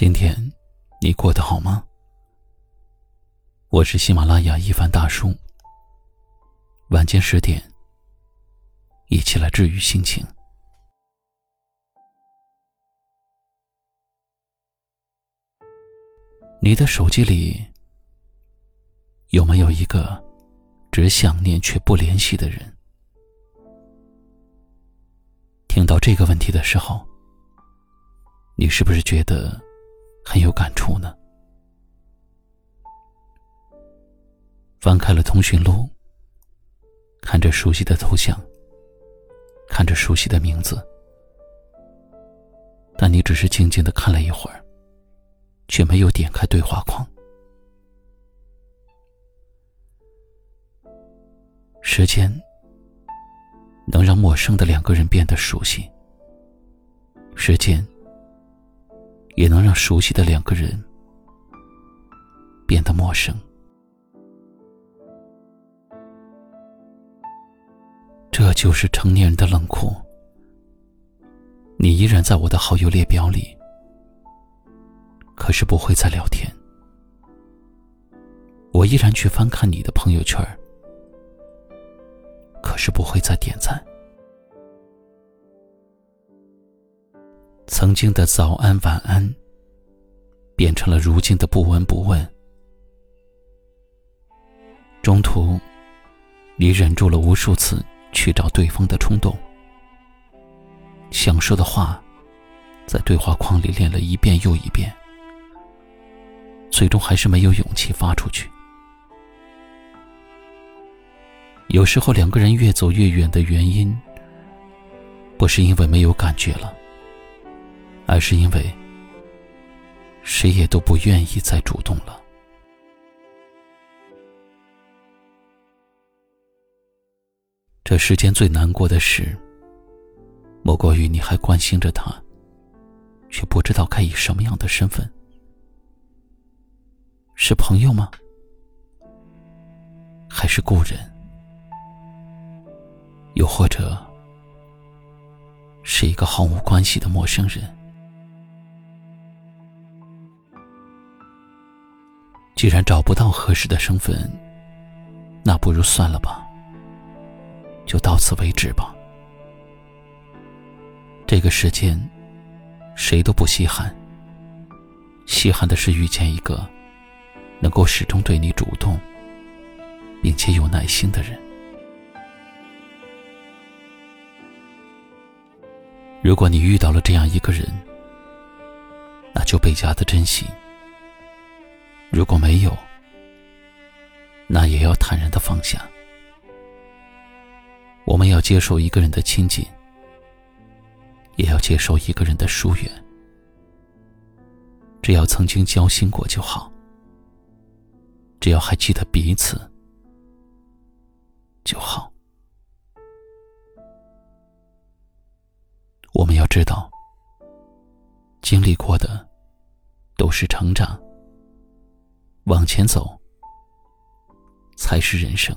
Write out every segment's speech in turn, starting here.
今天你过得好吗？我是喜马拉雅一凡大叔。晚间十点，一起来治愈心情。你的手机里有没有一个只想念却不联系的人？听到这个问题的时候，你是不是觉得？很有感触呢。翻开了通讯录，看着熟悉的头像，看着熟悉的名字，但你只是静静的看了一会儿，却没有点开对话框。时间能让陌生的两个人变得熟悉，时间。也能让熟悉的两个人变得陌生。这就是成年人的冷酷。你依然在我的好友列表里，可是不会再聊天。我依然去翻看你的朋友圈，可是不会再点赞。曾经的早安晚安，变成了如今的不闻不问。中途，你忍住了无数次去找对方的冲动，想说的话，在对话框里练了一遍又一遍，最终还是没有勇气发出去。有时候，两个人越走越远的原因，不是因为没有感觉了。而是因为谁也都不愿意再主动了。这世间最难过的事，莫过于你还关心着他，却不知道该以什么样的身份，是朋友吗？还是故人？又或者是一个毫无关系的陌生人？既然找不到合适的身份，那不如算了吧，就到此为止吧。这个世间，谁都不稀罕，稀罕的是遇见一个能够始终对你主动，并且有耐心的人。如果你遇到了这样一个人，那就倍加的珍惜。如果没有，那也要坦然的放下。我们要接受一个人的亲近，也要接受一个人的疏远。只要曾经交心过就好，只要还记得彼此就好。我们要知道，经历过的都是成长。往前走，才是人生。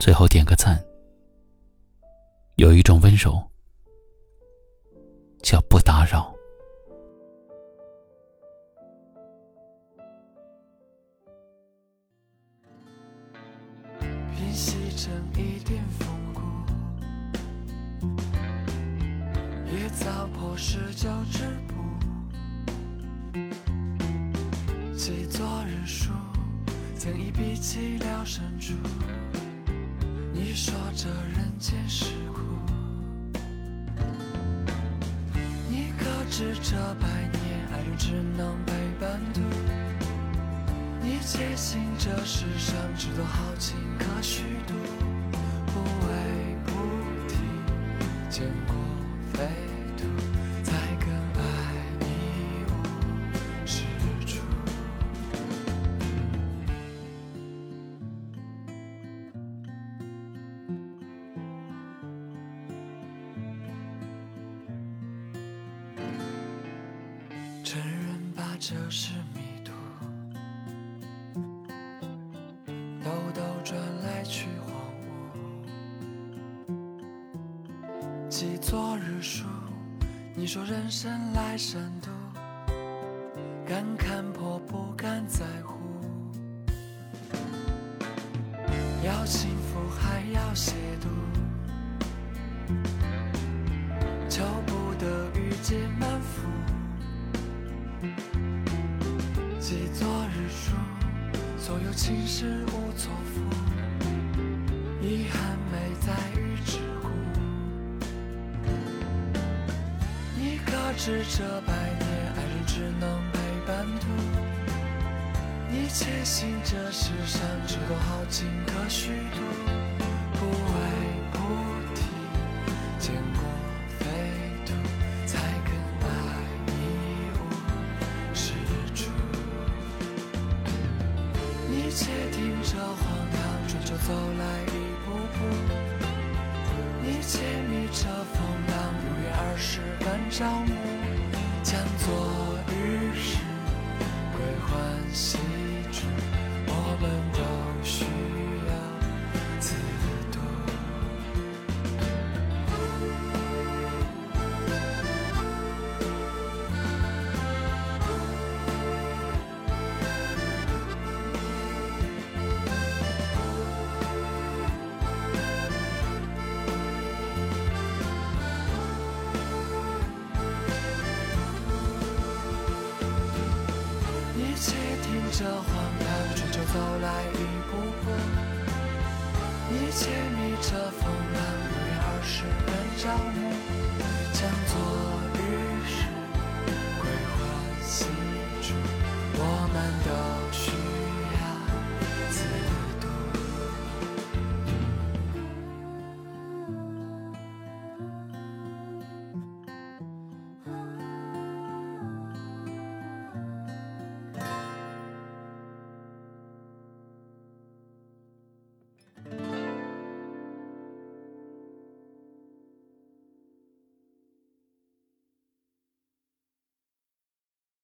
最后点个赞。有一种温柔，叫不打扰。平息成一点风，也早破石交织布。记昨日书，曾一笔凄凉深处。你说这人间是苦，你可知这百年爱人只能陪伴度？你坚信这世上只多好情可虚度，这是迷途，兜兜转来去荒芜，记昨日书。你说人生来善妒，敢看破不敢在乎，要幸福还要亵渎，情是无错付，遗憾没在于知乎。你可知这百年爱人只能陪伴途？你且信这世上只有好情可虚度，不走来一步步，一切逆着风，然而世人朝暮，将昨日事归还心中，我们的。